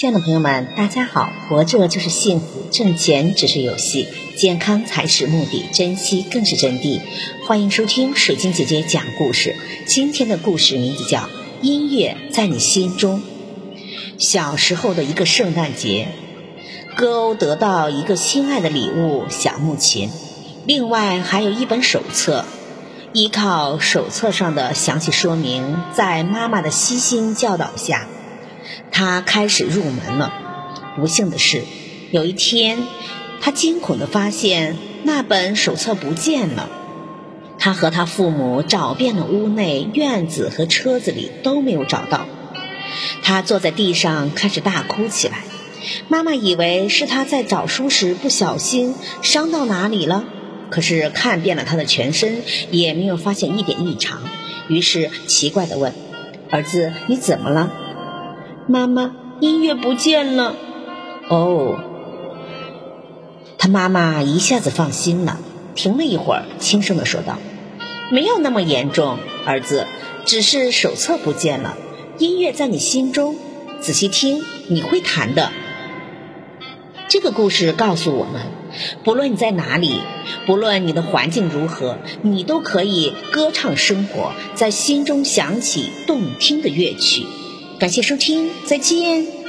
亲爱的朋友们，大家好！活着就是幸福，挣钱只是游戏，健康才是目的，珍惜更是真谛。欢迎收听水晶姐姐讲故事。今天的故事名字叫《音乐在你心中》。小时候的一个圣诞节，歌欧得到一个心爱的礼物——小木琴，另外还有一本手册。依靠手册上的详细说明，在妈妈的悉心教导下。他开始入门了。不幸的是，有一天，他惊恐地发现那本手册不见了。他和他父母找遍了屋内、院子和车子里，都没有找到。他坐在地上开始大哭起来。妈妈以为是他在找书时不小心伤到哪里了，可是看遍了他的全身，也没有发现一点异常。于是奇怪地问：“儿子，你怎么了？”妈妈，音乐不见了。哦，他妈妈一下子放心了，停了一会儿，轻声的说道：“没有那么严重，儿子，只是手册不见了。音乐在你心中，仔细听，你会弹的。”这个故事告诉我们，不论你在哪里，不论你的环境如何，你都可以歌唱生活，在心中响起动听的乐曲。感谢收听，再见。